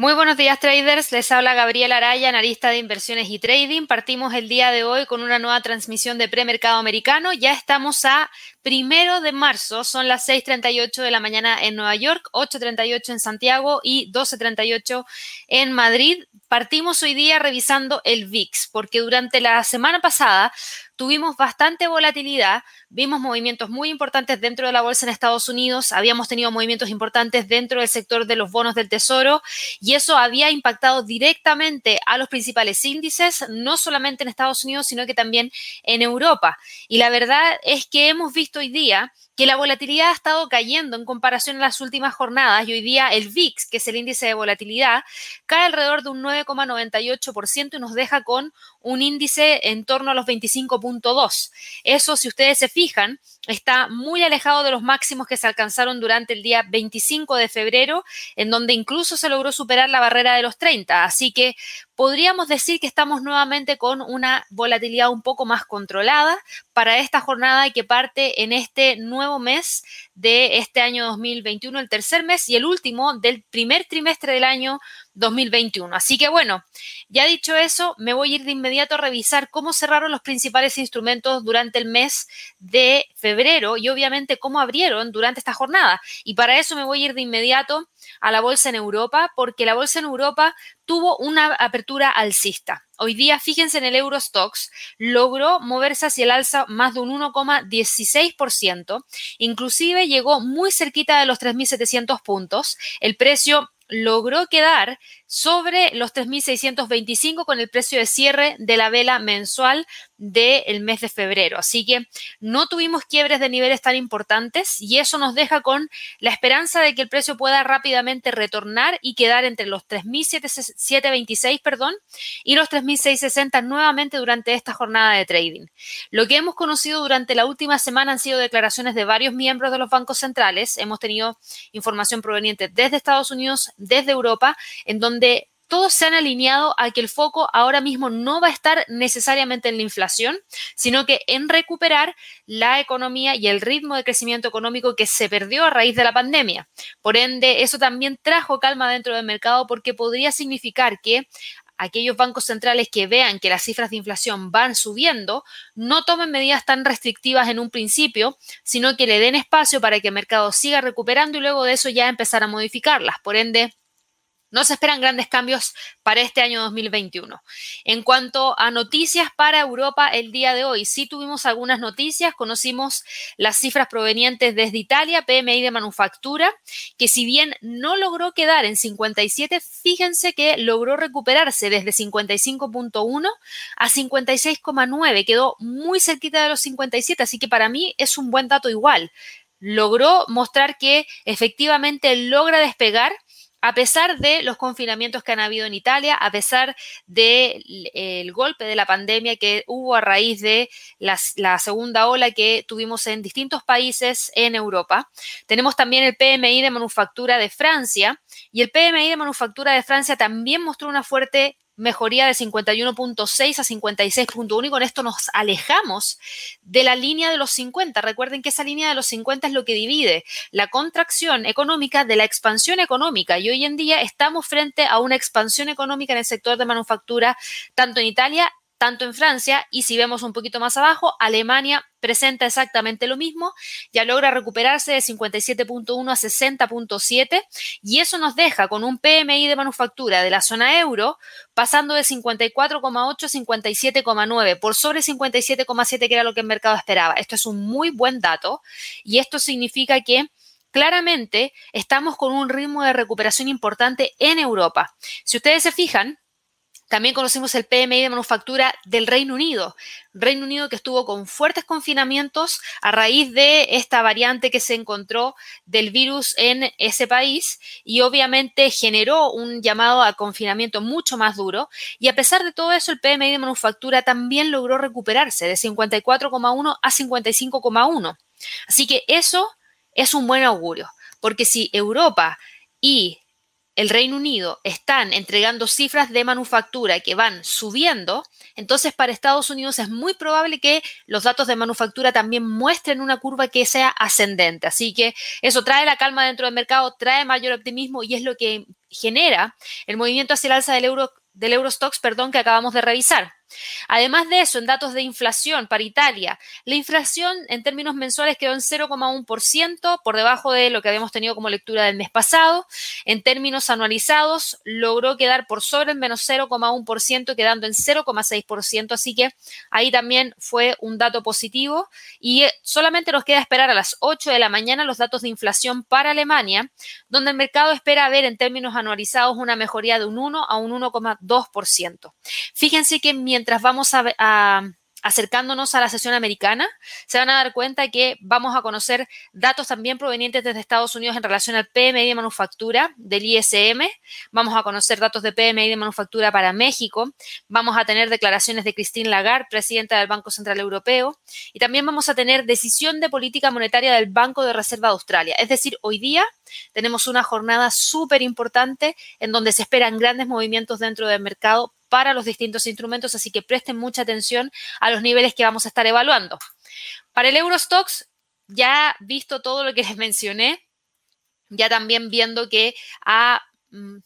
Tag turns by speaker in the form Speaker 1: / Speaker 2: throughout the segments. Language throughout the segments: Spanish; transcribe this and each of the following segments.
Speaker 1: Muy buenos días traders, les habla Gabriela Araya, analista de inversiones y trading. Partimos el día de hoy con una nueva transmisión de premercado americano. Ya estamos a primero de marzo, son las 6.38 de la mañana en Nueva York, 8.38 en Santiago y 12.38 en Madrid. Partimos hoy día revisando el VIX, porque durante la semana pasada tuvimos bastante volatilidad, vimos movimientos muy importantes dentro de la bolsa en Estados Unidos, habíamos tenido movimientos importantes dentro del sector de los bonos del Tesoro y eso había impactado directamente a los principales índices, no solamente en Estados Unidos, sino que también en Europa. Y la verdad es que hemos visto hoy día que la volatilidad ha estado cayendo en comparación a las últimas jornadas y hoy día el VIX, que es el índice de volatilidad, cae alrededor de un 9,98% y nos deja con un índice en torno a los 25.2. Eso, si ustedes se fijan, está muy alejado de los máximos que se alcanzaron durante el día 25 de febrero, en donde incluso se logró superar la barrera de los 30. Así que podríamos decir que estamos nuevamente con una volatilidad un poco más controlada para esta jornada que parte en este nuevo mes de este año 2021, el tercer mes y el último del primer trimestre del año 2021. Así que bueno, ya dicho eso, me voy a ir de inmediato a revisar cómo cerraron los principales instrumentos durante el mes de febrero y obviamente cómo abrieron durante esta jornada. Y para eso me voy a ir de inmediato a la bolsa en Europa, porque la bolsa en Europa tuvo una apertura alcista. Hoy día, fíjense en el Eurostox, logró moverse hacia el alza más de un 1,16%, inclusive llegó muy cerquita de los 3.700 puntos. El precio logró quedar sobre los 3.625 con el precio de cierre de la vela mensual del mes de febrero. Así que no tuvimos quiebres de niveles tan importantes y eso nos deja con la esperanza de que el precio pueda rápidamente retornar y quedar entre los 3.726 perdón, y los 3.660 nuevamente durante esta jornada de trading. Lo que hemos conocido durante la última semana han sido declaraciones de varios miembros de los bancos centrales. Hemos tenido información proveniente desde Estados Unidos, desde Europa, en donde todos se han alineado a que el foco ahora mismo no va a estar necesariamente en la inflación, sino que en recuperar la economía y el ritmo de crecimiento económico que se perdió a raíz de la pandemia. Por ende, eso también trajo calma dentro del mercado porque podría significar que aquellos bancos centrales que vean que las cifras de inflación van subiendo, no tomen medidas tan restrictivas en un principio, sino que le den espacio para que el mercado siga recuperando y luego de eso ya empezar a modificarlas. Por ende, no se esperan grandes cambios para este año 2021. En cuanto a noticias para Europa el día de hoy, sí tuvimos algunas noticias, conocimos las cifras provenientes desde Italia, PMI de manufactura, que si bien no logró quedar en 57, fíjense que logró recuperarse desde 55.1 a 56.9, quedó muy cerquita de los 57, así que para mí es un buen dato igual. Logró mostrar que efectivamente logra despegar a pesar de los confinamientos que han habido en Italia, a pesar del golpe de la pandemia que hubo a raíz de la segunda ola que tuvimos en distintos países en Europa. Tenemos también el PMI de manufactura de Francia y el PMI de manufactura de Francia también mostró una fuerte mejoría de 51.6 a 56.1 y con esto nos alejamos de la línea de los 50. Recuerden que esa línea de los 50 es lo que divide la contracción económica de la expansión económica y hoy en día estamos frente a una expansión económica en el sector de manufactura tanto en Italia tanto en Francia y si vemos un poquito más abajo, Alemania presenta exactamente lo mismo, ya logra recuperarse de 57.1 a 60.7 y eso nos deja con un PMI de manufactura de la zona euro pasando de 54,8 a 57,9 por sobre 57,7 que era lo que el mercado esperaba. Esto es un muy buen dato y esto significa que claramente estamos con un ritmo de recuperación importante en Europa. Si ustedes se fijan, también conocimos el PMI de manufactura del Reino Unido. Reino Unido que estuvo con fuertes confinamientos a raíz de esta variante que se encontró del virus en ese país y obviamente generó un llamado a confinamiento mucho más duro. Y a pesar de todo eso, el PMI de manufactura también logró recuperarse de 54,1 a 55,1. Así que eso es un buen augurio, porque si Europa y el Reino Unido están entregando cifras de manufactura que van subiendo, entonces para Estados Unidos es muy probable que los datos de manufactura también muestren una curva que sea ascendente. Así que eso trae la calma dentro del mercado, trae mayor optimismo y es lo que genera el movimiento hacia el alza del euro del Eurostox, perdón, que acabamos de revisar. Además de eso, en datos de inflación para Italia, la inflación en términos mensuales quedó en 0,1%, por debajo de lo que habíamos tenido como lectura del mes pasado. En términos anualizados, logró quedar por sobre el menos 0,1%, quedando en 0,6%, así que ahí también fue un dato positivo. Y eh, solamente nos queda esperar a las 8 de la mañana los datos de inflación para Alemania, donde el mercado espera ver en términos anualizados una mejoría de un 1 a un 1,2%. Fíjense que mientras mientras vamos acercándonos a la sesión americana, se van a dar cuenta que vamos a conocer datos también provenientes desde Estados Unidos en relación al PMI de manufactura del ISM, vamos a conocer datos de PMI de manufactura para México, vamos a tener declaraciones de Christine Lagarde, presidenta del Banco Central Europeo, y también vamos a tener decisión de política monetaria del Banco de Reserva de Australia. Es decir, hoy día tenemos una jornada súper importante en donde se esperan grandes movimientos dentro del mercado para los distintos instrumentos, así que presten mucha atención a los niveles que vamos a estar evaluando. Para el Eurostox, ya visto todo lo que les mencioné, ya también viendo que ha mm,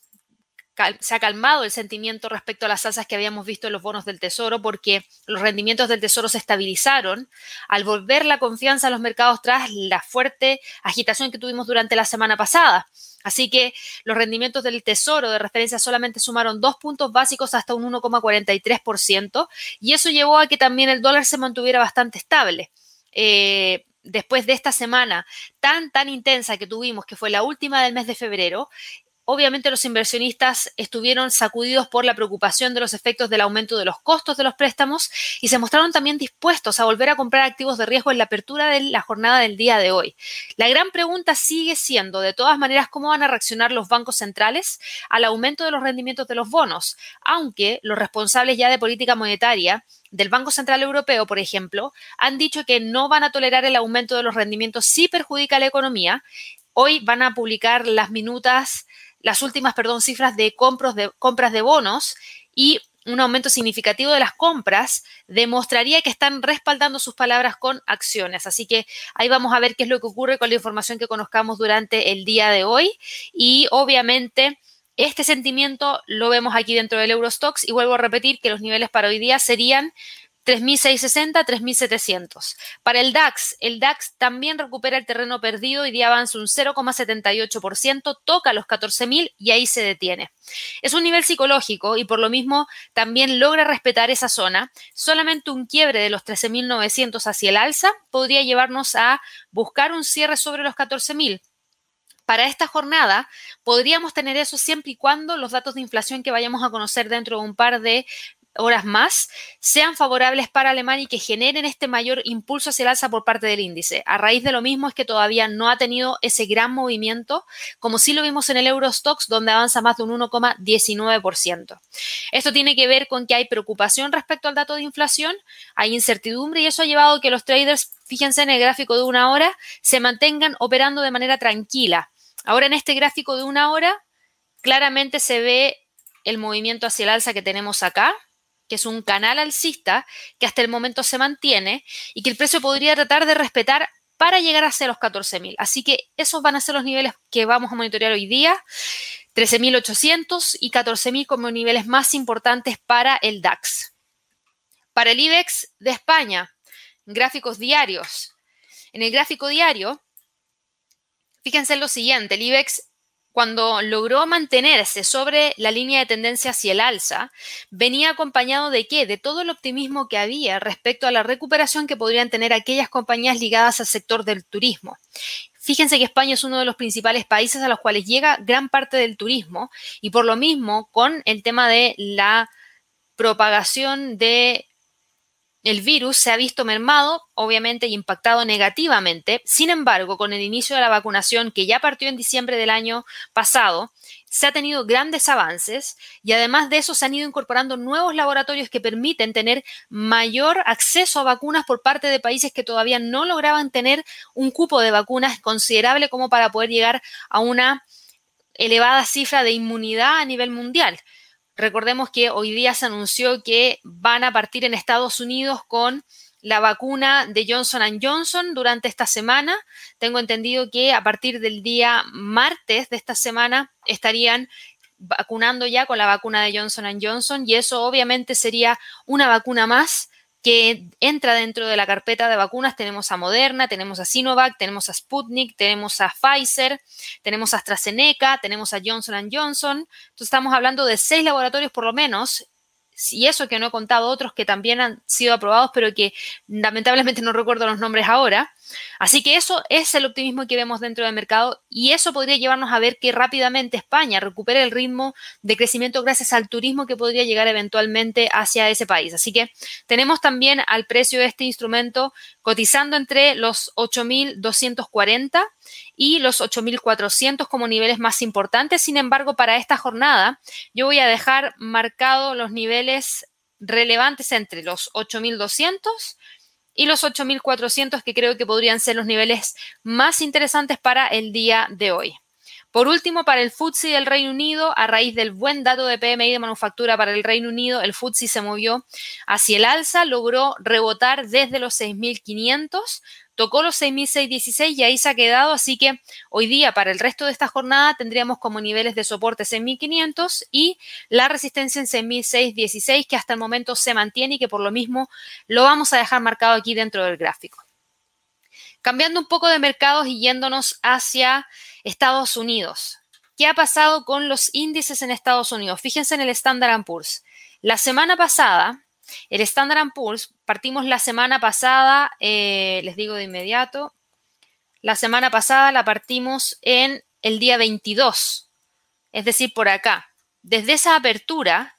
Speaker 1: se ha calmado el sentimiento respecto a las alzas que habíamos visto en los bonos del Tesoro porque los rendimientos del Tesoro se estabilizaron al volver la confianza a los mercados tras la fuerte agitación que tuvimos durante la semana pasada. Así que los rendimientos del Tesoro de referencia solamente sumaron dos puntos básicos hasta un 1,43% y eso llevó a que también el dólar se mantuviera bastante estable. Eh, después de esta semana tan, tan intensa que tuvimos, que fue la última del mes de febrero, Obviamente los inversionistas estuvieron sacudidos por la preocupación de los efectos del aumento de los costos de los préstamos y se mostraron también dispuestos a volver a comprar activos de riesgo en la apertura de la jornada del día de hoy. La gran pregunta sigue siendo, de todas maneras, cómo van a reaccionar los bancos centrales al aumento de los rendimientos de los bonos, aunque los responsables ya de política monetaria del Banco Central Europeo, por ejemplo, han dicho que no van a tolerar el aumento de los rendimientos si perjudica a la economía. Hoy van a publicar las minutas las últimas, perdón, cifras de, de compras de bonos y un aumento significativo de las compras demostraría que están respaldando sus palabras con acciones. Así que ahí vamos a ver qué es lo que ocurre con la información que conozcamos durante el día de hoy. Y obviamente este sentimiento lo vemos aquí dentro del Eurostox y vuelvo a repetir que los niveles para hoy día serían 3.660, 3.700. Para el DAX, el DAX también recupera el terreno perdido y día avanza un 0,78%, toca los 14.000 y ahí se detiene. Es un nivel psicológico y por lo mismo también logra respetar esa zona. Solamente un quiebre de los 13.900 hacia el alza podría llevarnos a buscar un cierre sobre los 14.000 para esta jornada podríamos tener eso siempre y cuando los datos de inflación que vayamos a conocer dentro de un par de horas más sean favorables para Alemania y que generen este mayor impulso hacia el alza por parte del índice. A raíz de lo mismo es que todavía no ha tenido ese gran movimiento, como sí lo vimos en el Eurostox, donde avanza más de un 1,19%. Esto tiene que ver con que hay preocupación respecto al dato de inflación, hay incertidumbre y eso ha llevado a que los traders, fíjense en el gráfico de una hora, se mantengan operando de manera tranquila. Ahora en este gráfico de una hora, claramente se ve el movimiento hacia el alza que tenemos acá, es un canal alcista que hasta el momento se mantiene y que el precio podría tratar de respetar para llegar hacia los 14.000. Así que esos van a ser los niveles que vamos a monitorear hoy día. 13.800 y 14.000 como niveles más importantes para el DAX. Para el IBEX de España, gráficos diarios. En el gráfico diario, fíjense en lo siguiente, el IBEX cuando logró mantenerse sobre la línea de tendencia hacia el alza, venía acompañado de qué? De todo el optimismo que había respecto a la recuperación que podrían tener aquellas compañías ligadas al sector del turismo. Fíjense que España es uno de los principales países a los cuales llega gran parte del turismo y por lo mismo con el tema de la propagación de el virus se ha visto mermado, obviamente, y impactado negativamente. Sin embargo, con el inicio de la vacunación, que ya partió en diciembre del año pasado, se ha tenido grandes avances y además de eso se han ido incorporando nuevos laboratorios que permiten tener mayor acceso a vacunas por parte de países que todavía no lograban tener un cupo de vacunas considerable como para poder llegar a una elevada cifra de inmunidad a nivel mundial. Recordemos que hoy día se anunció que van a partir en Estados Unidos con la vacuna de Johnson Johnson durante esta semana. Tengo entendido que a partir del día martes de esta semana estarían vacunando ya con la vacuna de Johnson Johnson y eso obviamente sería una vacuna más que entra dentro de la carpeta de vacunas. Tenemos a Moderna, tenemos a Sinovac, tenemos a Sputnik, tenemos a Pfizer, tenemos a AstraZeneca, tenemos a Johnson Johnson. Entonces estamos hablando de seis laboratorios por lo menos y eso que no he contado otros que también han sido aprobados, pero que lamentablemente no recuerdo los nombres ahora. Así que eso es el optimismo que vemos dentro del mercado y eso podría llevarnos a ver que rápidamente España recupere el ritmo de crecimiento gracias al turismo que podría llegar eventualmente hacia ese país. Así que tenemos también al precio de este instrumento cotizando entre los 8.240 y los 8.400 como niveles más importantes. Sin embargo, para esta jornada yo voy a dejar marcados los niveles relevantes entre los 8.200 y los 8.400 que creo que podrían ser los niveles más interesantes para el día de hoy. Por último, para el FTSE del Reino Unido, a raíz del buen dato de PMI de manufactura para el Reino Unido, el FTSE se movió hacia el alza, logró rebotar desde los 6.500 tocó los 6.616 y ahí se ha quedado, así que hoy día para el resto de esta jornada tendríamos como niveles de soporte 6.500 y la resistencia en 6.616 que hasta el momento se mantiene y que por lo mismo lo vamos a dejar marcado aquí dentro del gráfico. Cambiando un poco de mercados y yéndonos hacia Estados Unidos. ¿Qué ha pasado con los índices en Estados Unidos? Fíjense en el Standard Poor's. La semana pasada, el Standard Poor's, partimos la semana pasada, eh, les digo de inmediato, la semana pasada la partimos en el día 22, es decir, por acá. Desde esa apertura,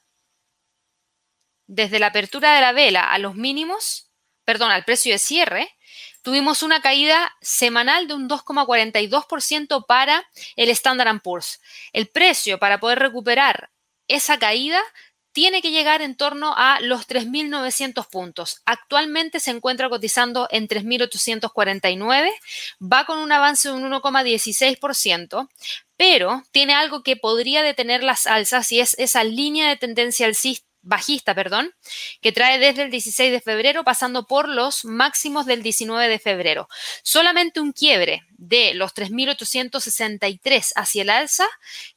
Speaker 1: desde la apertura de la vela a los mínimos, perdón, al precio de cierre, tuvimos una caída semanal de un 2,42% para el Standard Poor's. El precio para poder recuperar esa caída tiene que llegar en torno a los 3.900 puntos. Actualmente se encuentra cotizando en 3.849, va con un avance de un 1,16%, pero tiene algo que podría detener las alzas y es esa línea de tendencia alcista bajista, perdón, que trae desde el 16 de febrero pasando por los máximos del 19 de febrero. Solamente un quiebre de los 3.863 hacia el alza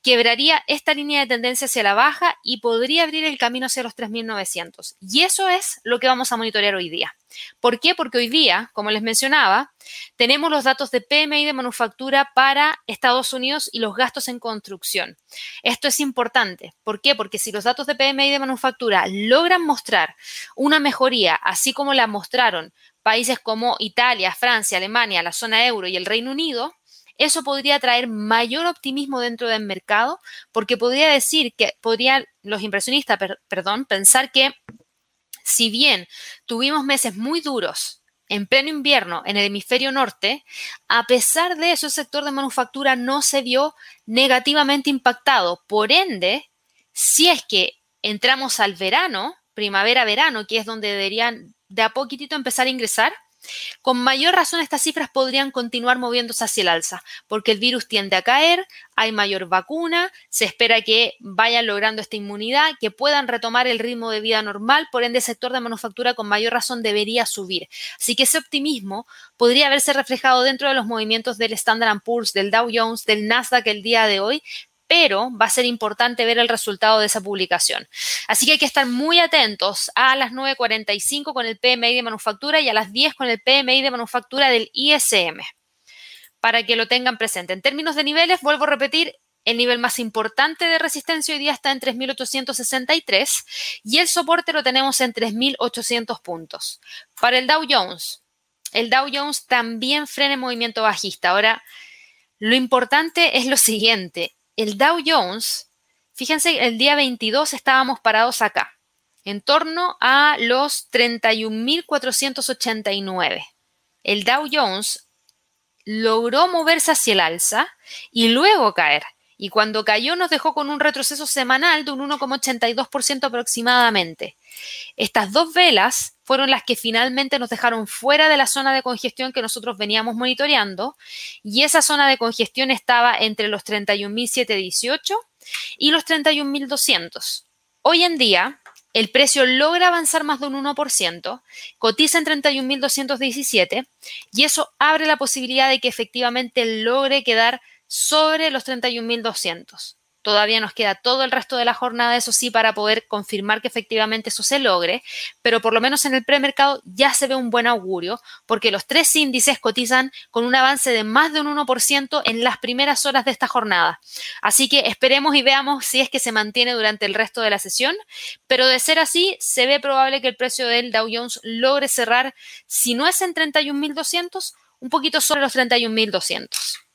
Speaker 1: quebraría esta línea de tendencia hacia la baja y podría abrir el camino hacia los 3.900. Y eso es lo que vamos a monitorear hoy día. ¿Por qué? Porque hoy día, como les mencionaba, tenemos los datos de PMI de manufactura para Estados Unidos y los gastos en construcción. Esto es importante. ¿Por qué? Porque si los datos de PMI de manufactura logran mostrar una mejoría, así como la mostraron países como Italia, Francia, Alemania, la zona euro y el Reino Unido, eso podría traer mayor optimismo dentro del mercado porque podría decir que podrían los impresionistas, perdón, pensar que si bien tuvimos meses muy duros en pleno invierno en el hemisferio norte, a pesar de eso el sector de manufactura no se vio negativamente impactado. Por ende, si es que entramos al verano, primavera-verano, que es donde deberían de a poquitito empezar a ingresar, con mayor razón estas cifras podrían continuar moviéndose hacia el alza, porque el virus tiende a caer, hay mayor vacuna, se espera que vayan logrando esta inmunidad, que puedan retomar el ritmo de vida normal, por ende el sector de manufactura con mayor razón debería subir. Así que ese optimismo podría verse reflejado dentro de los movimientos del Standard Poor's, del Dow Jones, del Nasdaq el día de hoy, pero va a ser importante ver el resultado de esa publicación. Así que hay que estar muy atentos a las 9.45 con el PMI de manufactura y a las 10 con el PMI de manufactura del ISM, para que lo tengan presente. En términos de niveles, vuelvo a repetir, el nivel más importante de resistencia hoy día está en 3.863 y el soporte lo tenemos en 3.800 puntos. Para el Dow Jones, el Dow Jones también frena el movimiento bajista. Ahora, lo importante es lo siguiente, el Dow Jones, fíjense, el día 22 estábamos parados acá, en torno a los 31.489. El Dow Jones logró moverse hacia el alza y luego caer. Y cuando cayó nos dejó con un retroceso semanal de un 1,82% aproximadamente. Estas dos velas fueron las que finalmente nos dejaron fuera de la zona de congestión que nosotros veníamos monitoreando y esa zona de congestión estaba entre los 31.718 y los 31.200. Hoy en día, el precio logra avanzar más de un 1%, cotiza en 31.217 y eso abre la posibilidad de que efectivamente logre quedar sobre los 31.200. Todavía nos queda todo el resto de la jornada, eso sí, para poder confirmar que efectivamente eso se logre, pero por lo menos en el premercado ya se ve un buen augurio, porque los tres índices cotizan con un avance de más de un 1% en las primeras horas de esta jornada. Así que esperemos y veamos si es que se mantiene durante el resto de la sesión, pero de ser así, se ve probable que el precio del Dow Jones logre cerrar, si no es en 31.200, un poquito sobre los 31.200.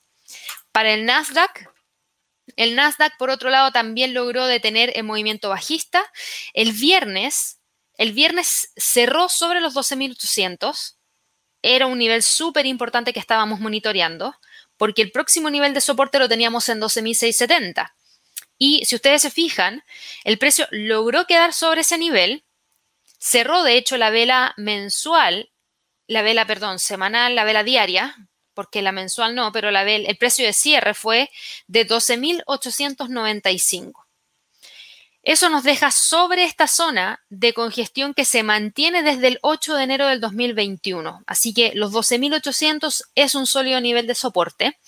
Speaker 1: Para el Nasdaq, el Nasdaq, por otro lado, también logró detener el movimiento bajista. El viernes, el viernes cerró sobre los 12.800. Era un nivel súper importante que estábamos monitoreando, porque el próximo nivel de soporte lo teníamos en 12.670. Y si ustedes se fijan, el precio logró quedar sobre ese nivel. Cerró, de hecho, la vela mensual, la vela, perdón, semanal, la vela diaria, porque la mensual no, pero la, el precio de cierre fue de 12.895. Eso nos deja sobre esta zona de congestión que se mantiene desde el 8 de enero del 2021. Así que los 12.800 es un sólido nivel de soporte.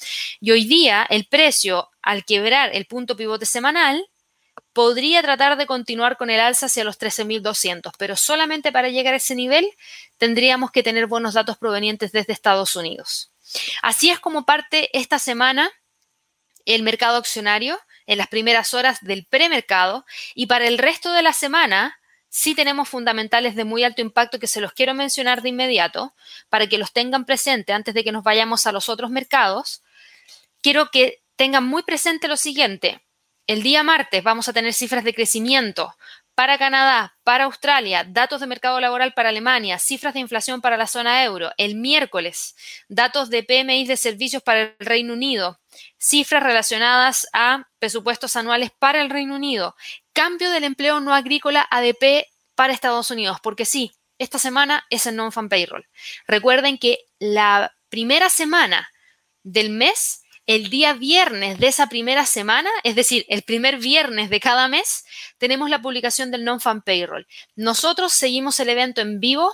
Speaker 1: Y hoy día el precio, al quebrar el punto pivote semanal, podría tratar de continuar con el alza hacia los 13.200, pero solamente para llegar a ese nivel tendríamos que tener buenos datos provenientes desde Estados Unidos. Así es como parte esta semana el mercado accionario en las primeras horas del premercado y para el resto de la semana sí tenemos fundamentales de muy alto impacto que se los quiero mencionar de inmediato para que los tengan presente antes de que nos vayamos a los otros mercados. Quiero que tengan muy presente lo siguiente. El día martes vamos a tener cifras de crecimiento para Canadá, para Australia, datos de mercado laboral para Alemania, cifras de inflación para la zona euro. El miércoles, datos de PMI de servicios para el Reino Unido, cifras relacionadas a presupuestos anuales para el Reino Unido, cambio del empleo no agrícola ADP para Estados Unidos, porque sí, esta semana es el non-fan payroll. Recuerden que la primera semana del mes el día viernes de esa primera semana, es decir, el primer viernes de cada mes, tenemos la publicación del non-fan payroll. Nosotros seguimos el evento en vivo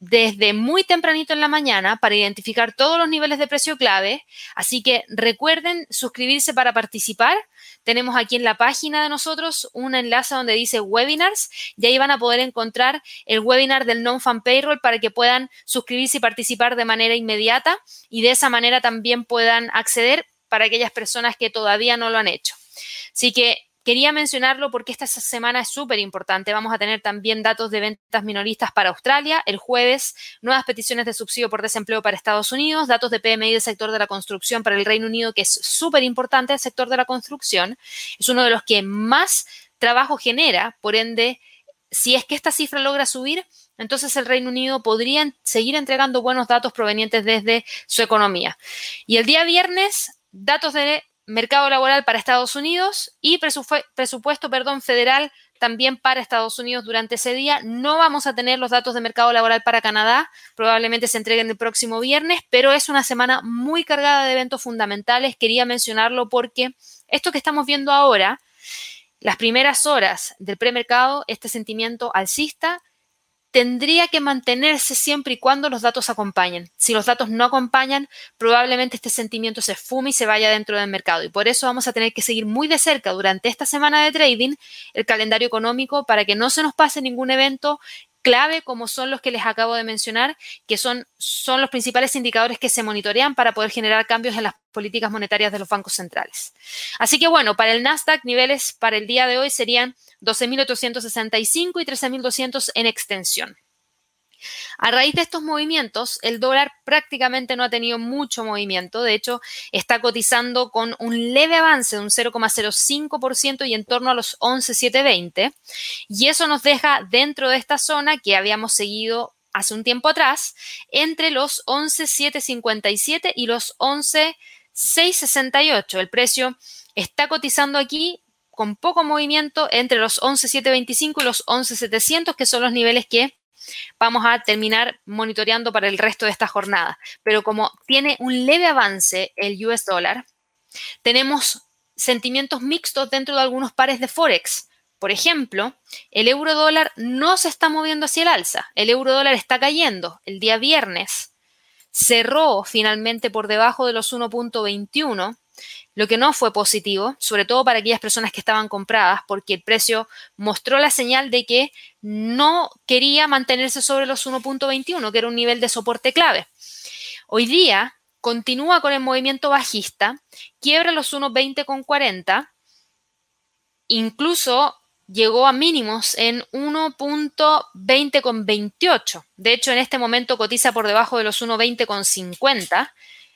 Speaker 1: desde muy tempranito en la mañana para identificar todos los niveles de precio clave. Así que recuerden suscribirse para participar. Tenemos aquí en la página de nosotros un enlace donde dice webinars y ahí van a poder encontrar el webinar del non-fan payroll para que puedan suscribirse y participar de manera inmediata y de esa manera también puedan acceder para aquellas personas que todavía no lo han hecho. Así que Quería mencionarlo porque esta semana es súper importante. Vamos a tener también datos de ventas minoristas para Australia. El jueves, nuevas peticiones de subsidio por desempleo para Estados Unidos, datos de PMI del sector de la construcción para el Reino Unido, que es súper importante el sector de la construcción. Es uno de los que más trabajo genera, por ende, si es que esta cifra logra subir, entonces el Reino Unido podría seguir entregando buenos datos provenientes desde su economía. Y el día viernes, datos de mercado laboral para Estados Unidos y presupuesto perdón, federal también para Estados Unidos durante ese día. No vamos a tener los datos de mercado laboral para Canadá, probablemente se entreguen el próximo viernes, pero es una semana muy cargada de eventos fundamentales. Quería mencionarlo porque esto que estamos viendo ahora, las primeras horas del premercado, este sentimiento alcista, tendría que mantenerse siempre y cuando los datos acompañen. Si los datos no acompañan, probablemente este sentimiento se fume y se vaya dentro del mercado. Y por eso vamos a tener que seguir muy de cerca durante esta semana de trading el calendario económico para que no se nos pase ningún evento clave como son los que les acabo de mencionar, que son, son los principales indicadores que se monitorean para poder generar cambios en las políticas monetarias de los bancos centrales. Así que bueno, para el Nasdaq niveles para el día de hoy serían 12.865 y 13.200 en extensión. A raíz de estos movimientos, el dólar prácticamente no ha tenido mucho movimiento. De hecho, está cotizando con un leve avance de un 0,05% y en torno a los 11,720. Y eso nos deja dentro de esta zona que habíamos seguido hace un tiempo atrás, entre los 11,757 y los 11,668. El precio está cotizando aquí con poco movimiento entre los 11,725 y los 11,700, que son los niveles que vamos a terminar monitoreando para el resto de esta jornada. Pero como tiene un leve avance el US dólar, tenemos sentimientos mixtos dentro de algunos pares de Forex. Por ejemplo, el euro dólar no se está moviendo hacia el alza, el euro dólar está cayendo. El día viernes cerró finalmente por debajo de los 1.21 lo que no fue positivo, sobre todo para aquellas personas que estaban compradas, porque el precio mostró la señal de que no quería mantenerse sobre los 1.21, que era un nivel de soporte clave. Hoy día continúa con el movimiento bajista, quiebra los 1.20 incluso llegó a mínimos en 1.20 De hecho, en este momento cotiza por debajo de los 1.20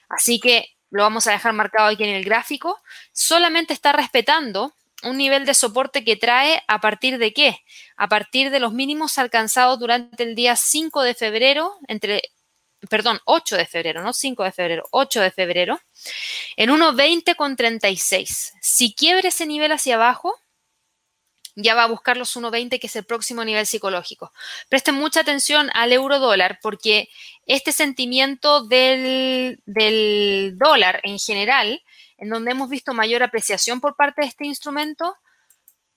Speaker 1: así que lo vamos a dejar marcado aquí en el gráfico. Solamente está respetando un nivel de soporte que trae a partir de qué? A partir de los mínimos alcanzados durante el día 5 de febrero, entre perdón, 8 de febrero, no 5 de febrero, 8 de febrero, en 1.20 con 36. Si quiebre ese nivel hacia abajo, ya va a buscar los 1.20, que es el próximo nivel psicológico. Presten mucha atención al euro dólar, porque este sentimiento del, del dólar en general, en donde hemos visto mayor apreciación por parte de este instrumento,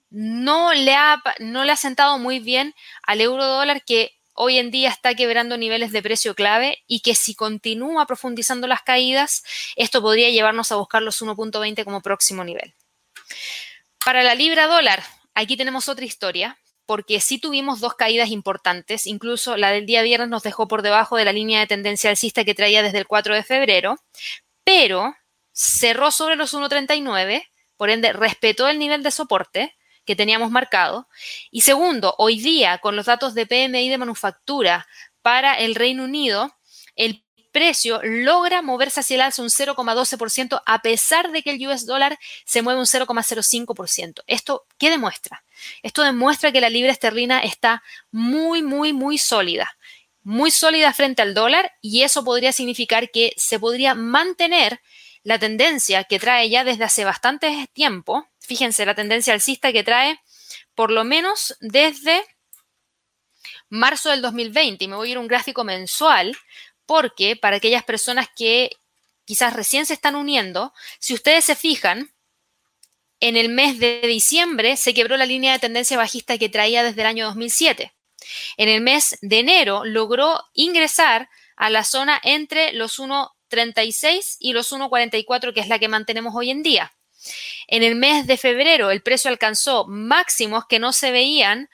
Speaker 1: no le ha, no le ha sentado muy bien al euro dólar que hoy en día está quebrando niveles de precio clave y que si continúa profundizando las caídas, esto podría llevarnos a buscar los 1.20 como próximo nivel. Para la libra dólar, aquí tenemos otra historia, porque sí tuvimos dos caídas importantes, incluso la del día viernes nos dejó por debajo de la línea de tendencia alcista que traía desde el 4 de febrero, pero cerró sobre los 1.39, por ende respetó el nivel de soporte, que teníamos marcado. Y segundo, hoy día, con los datos de PMI de manufactura para el Reino Unido, el precio logra moverse hacia el alza un 0,12% a pesar de que el US dólar se mueve un 0,05%. ¿Esto qué demuestra? Esto demuestra que la libra esterlina está muy, muy, muy sólida. Muy sólida frente al dólar y eso podría significar que se podría mantener la tendencia que trae ya desde hace bastante tiempo, fíjense la tendencia alcista que trae por lo menos desde marzo del 2020, y me voy a ir a un gráfico mensual, porque para aquellas personas que quizás recién se están uniendo, si ustedes se fijan, en el mes de diciembre se quebró la línea de tendencia bajista que traía desde el año 2007. En el mes de enero logró ingresar a la zona entre los 1 36 y los 1,44, que es la que mantenemos hoy en día. En el mes de febrero el precio alcanzó máximos que no se veían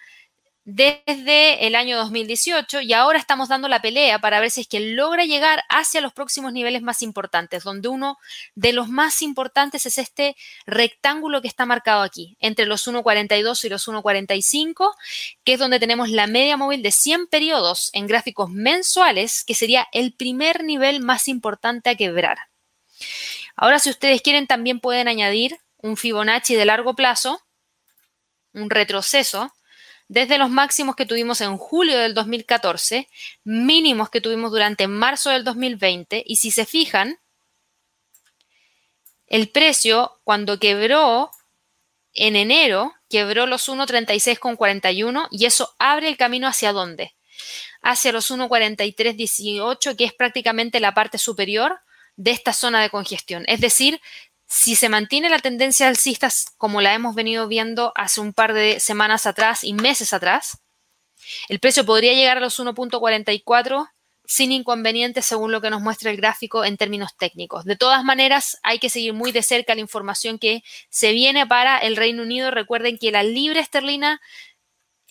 Speaker 1: desde el año 2018 y ahora estamos dando la pelea para ver si es que logra llegar hacia los próximos niveles más importantes, donde uno de los más importantes es este rectángulo que está marcado aquí, entre los 1.42 y los 1.45, que es donde tenemos la media móvil de 100 periodos en gráficos mensuales, que sería el primer nivel más importante a quebrar. Ahora, si ustedes quieren, también pueden añadir un Fibonacci de largo plazo, un retroceso, desde los máximos que tuvimos en julio del 2014, mínimos que tuvimos durante marzo del 2020, y si se fijan, el precio cuando quebró en enero, quebró los 1.36,41 y eso abre el camino hacia dónde? Hacia los 1.4318, que es prácticamente la parte superior de esta zona de congestión. Es decir, si se mantiene la tendencia alcista como la hemos venido viendo hace un par de semanas atrás y meses atrás, el precio podría llegar a los 1.44 sin inconvenientes según lo que nos muestra el gráfico en términos técnicos. De todas maneras, hay que seguir muy de cerca la información que se viene para el Reino Unido. Recuerden que la libra esterlina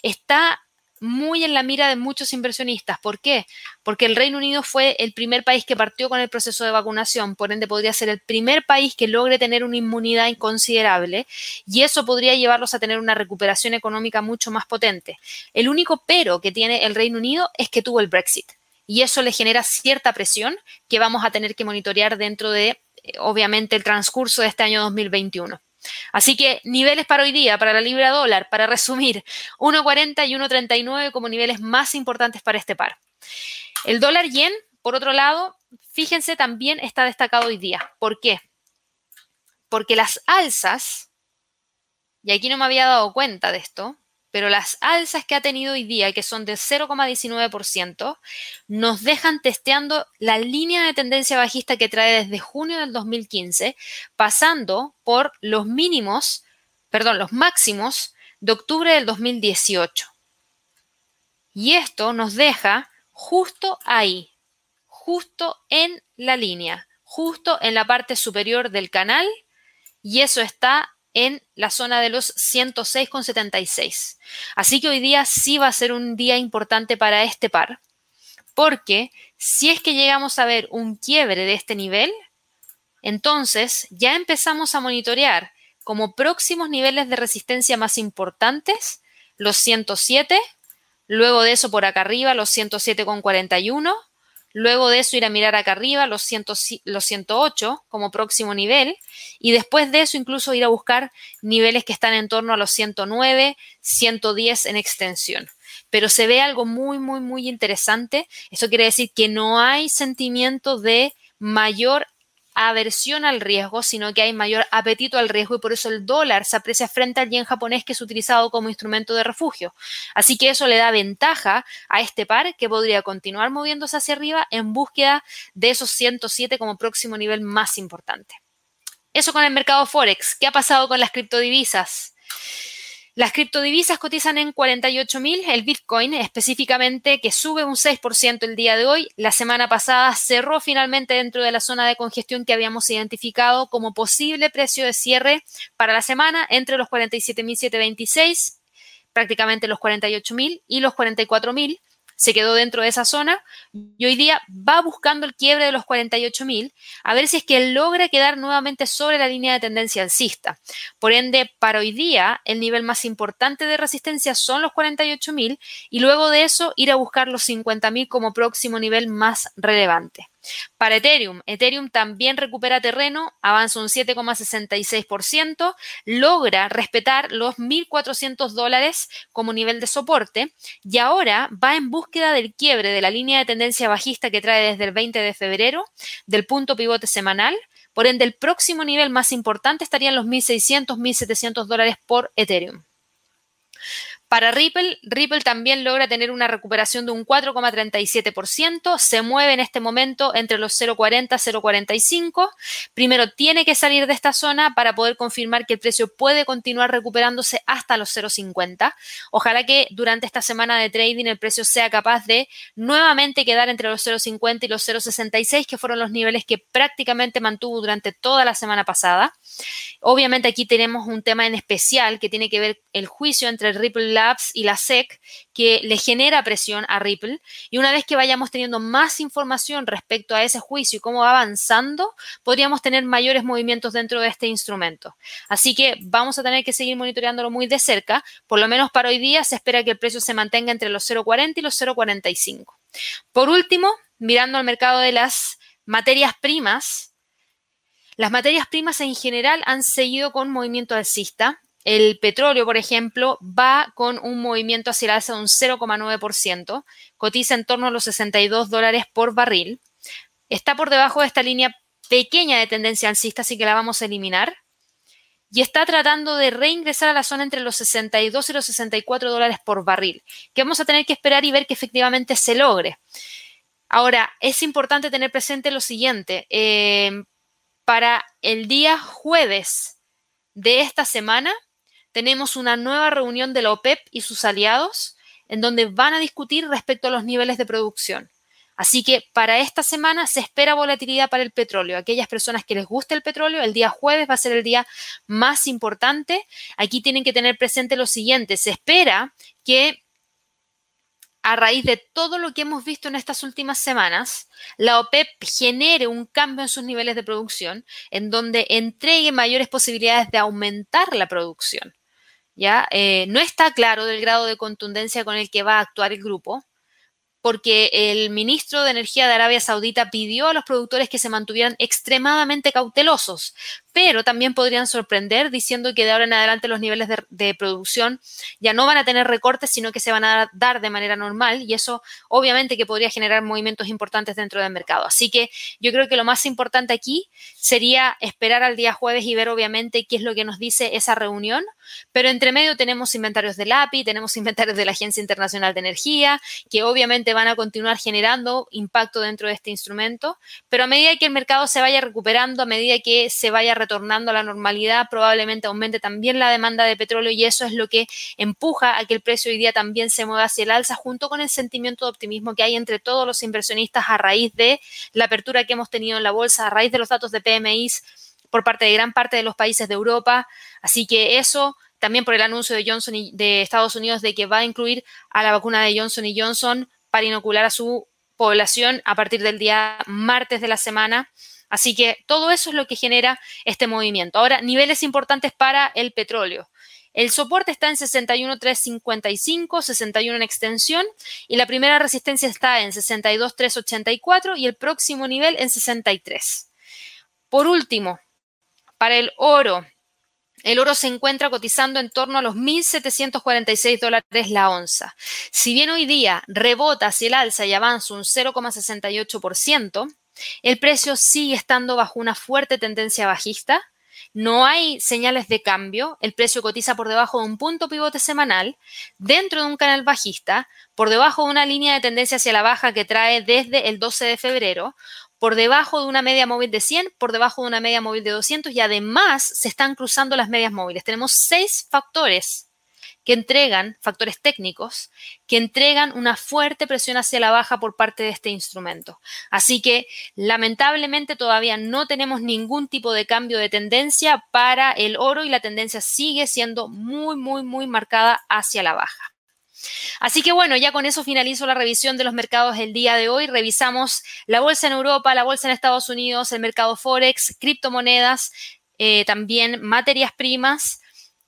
Speaker 1: está muy en la mira de muchos inversionistas. ¿Por qué? Porque el Reino Unido fue el primer país que partió con el proceso de vacunación, por ende podría ser el primer país que logre tener una inmunidad inconsiderable y eso podría llevarlos a tener una recuperación económica mucho más potente. El único pero que tiene el Reino Unido es que tuvo el Brexit y eso le genera cierta presión que vamos a tener que monitorear dentro de, eh, obviamente, el transcurso de este año 2021. Así que niveles para hoy día, para la libra dólar, para resumir, 1.40 y 1.39 como niveles más importantes para este par. El dólar yen, por otro lado, fíjense, también está destacado hoy día. ¿Por qué? Porque las alzas, y aquí no me había dado cuenta de esto, pero las alzas que ha tenido hoy día, que son de 0,19%, nos dejan testeando la línea de tendencia bajista que trae desde junio del 2015, pasando por los mínimos, perdón, los máximos de octubre del 2018. Y esto nos deja justo ahí, justo en la línea, justo en la parte superior del canal y eso está en la zona de los 106,76. Así que hoy día sí va a ser un día importante para este par, porque si es que llegamos a ver un quiebre de este nivel, entonces ya empezamos a monitorear como próximos niveles de resistencia más importantes los 107, luego de eso por acá arriba los 107,41 Luego de eso ir a mirar acá arriba los, 108 como próximo nivel y después de eso incluso ir a buscar niveles que están en torno a los 109, 110 en extensión. Pero se ve algo muy, muy, muy interesante. Eso quiere decir que no hay sentimiento de mayor aversión al riesgo, sino que hay mayor apetito al riesgo y por eso el dólar se aprecia frente al yen japonés que es utilizado como instrumento de refugio. Así que eso le da ventaja a este par que podría continuar moviéndose hacia arriba en búsqueda de esos 107 como próximo nivel más importante. Eso con el mercado Forex. ¿Qué ha pasado con las criptodivisas? Las criptodivisas cotizan en 48.000, el Bitcoin específicamente que sube un 6% el día de hoy. La semana pasada cerró finalmente dentro de la zona de congestión que habíamos identificado como posible precio de cierre para la semana entre los 47.726, prácticamente los 48.000 y los 44.000 se quedó dentro de esa zona y hoy día va buscando el quiebre de los 48.000 a ver si es que logra quedar nuevamente sobre la línea de tendencia alcista. Por ende, para hoy día, el nivel más importante de resistencia son los 48.000 y luego de eso ir a buscar los 50.000 como próximo nivel más relevante. Para Ethereum, Ethereum también recupera terreno, avanza un 7,66%, logra respetar los 1.400 dólares como nivel de soporte y ahora va en búsqueda del quiebre de la línea de tendencia bajista que trae desde el 20 de febrero, del punto pivote semanal. Por ende, el próximo nivel más importante estaría en los 1.600, 1.700 dólares por Ethereum. Para Ripple, Ripple también logra tener una recuperación de un 4,37%, se mueve en este momento entre los 0,40 y 0,45. Primero tiene que salir de esta zona para poder confirmar que el precio puede continuar recuperándose hasta los 0,50. Ojalá que durante esta semana de trading el precio sea capaz de nuevamente quedar entre los 0,50 y los 0,66, que fueron los niveles que prácticamente mantuvo durante toda la semana pasada. Obviamente aquí tenemos un tema en especial que tiene que ver el juicio entre Ripple Labs y la SEC que le genera presión a Ripple y una vez que vayamos teniendo más información respecto a ese juicio y cómo va avanzando, podríamos tener mayores movimientos dentro de este instrumento. Así que vamos a tener que seguir monitoreándolo muy de cerca. Por lo menos para hoy día se espera que el precio se mantenga entre los 0,40 y los 0,45. Por último, mirando al mercado de las materias primas, las materias primas en general han seguido con movimiento alcista. El petróleo, por ejemplo, va con un movimiento hacia el alza de un 0,9%, cotiza en torno a los 62 dólares por barril. Está por debajo de esta línea pequeña de tendencia alcista, así que la vamos a eliminar. Y está tratando de reingresar a la zona entre los 62 y los 64 dólares por barril, que vamos a tener que esperar y ver que efectivamente se logre. Ahora, es importante tener presente lo siguiente. Eh, para el día jueves de esta semana tenemos una nueva reunión de la OPEP y sus aliados en donde van a discutir respecto a los niveles de producción. Así que para esta semana se espera volatilidad para el petróleo. Aquellas personas que les guste el petróleo, el día jueves va a ser el día más importante. Aquí tienen que tener presente lo siguiente. Se espera que a raíz de todo lo que hemos visto en estas últimas semanas, la OPEP genere un cambio en sus niveles de producción, en donde entregue mayores posibilidades de aumentar la producción. ¿ya? Eh, no está claro del grado de contundencia con el que va a actuar el grupo, porque el ministro de Energía de Arabia Saudita pidió a los productores que se mantuvieran extremadamente cautelosos, pero también podrían sorprender diciendo que de ahora en adelante los niveles de, producción ya no van a tener recortes, sino que se van a dar de manera normal y eso obviamente que podría generar movimientos importantes dentro del mercado. Así que yo creo que lo más importante aquí sería esperar al día jueves y ver obviamente qué es lo que nos dice esa reunión, pero entre medio tenemos inventarios del API, tenemos inventarios de la Agencia Internacional de Energía, que obviamente van a continuar generando impacto dentro de este instrumento, pero a medida que el mercado se vaya recuperando, a medida que se vaya retornando a la normalidad, probablemente aumente también la demanda de petróleo y eso es lo que empuja a que el precio hoy día también se mueva hacia el alza junto con el sentimiento de optimismo que hay entre todos los inversionistas a raíz de la apertura que hemos tenido en la bolsa, a raíz de los datos de PMI por parte de gran parte de los países de Europa. Así que eso también por el anuncio de Johnson y de Estados Unidos de que va a incluir a la vacuna de Johnson y Johnson para inocular a su población a partir del día martes de la semana. Así que todo eso es lo que genera este movimiento. Ahora, niveles importantes para el petróleo. El soporte está en 61.355, 61 en extensión y la primera resistencia está en 62.384 y el próximo nivel en 63. Por último, para el oro, el oro se encuentra cotizando en torno a los 1.746 dólares la onza. Si bien hoy día rebota hacia el alza y avanza un 0,68%, el precio sigue estando bajo una fuerte tendencia bajista. No hay señales de cambio. El precio cotiza por debajo de un punto pivote semanal, dentro de un canal bajista, por debajo de una línea de tendencia hacia la baja que trae desde el 12 de febrero, por debajo de una media móvil de 100, por debajo de una media móvil de 200 y además se están cruzando las medias móviles. Tenemos seis factores que entregan, factores técnicos, que entregan una fuerte presión hacia la baja por parte de este instrumento. Así que lamentablemente todavía no tenemos ningún tipo de cambio de tendencia para el oro y la tendencia sigue siendo muy, muy, muy marcada hacia la baja. Así que bueno, ya con eso finalizo la revisión de los mercados el día de hoy. Revisamos la bolsa en Europa, la bolsa en Estados Unidos, el mercado Forex, criptomonedas, eh, también materias primas.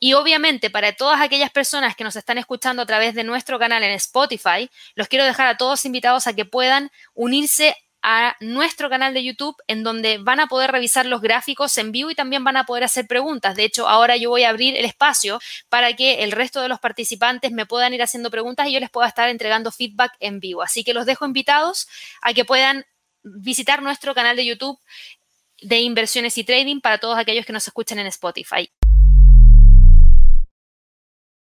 Speaker 1: Y obviamente para todas aquellas personas que nos están escuchando a través de nuestro canal en Spotify, los quiero dejar a todos invitados a que puedan unirse a nuestro canal de YouTube en donde van a poder revisar los gráficos en vivo y también van a poder hacer preguntas. De hecho, ahora yo voy a abrir el espacio para que el resto de los participantes me puedan ir haciendo preguntas y yo les pueda estar entregando feedback en vivo. Así que los dejo invitados a que puedan visitar nuestro canal de YouTube de inversiones y trading para todos aquellos que nos escuchan en Spotify.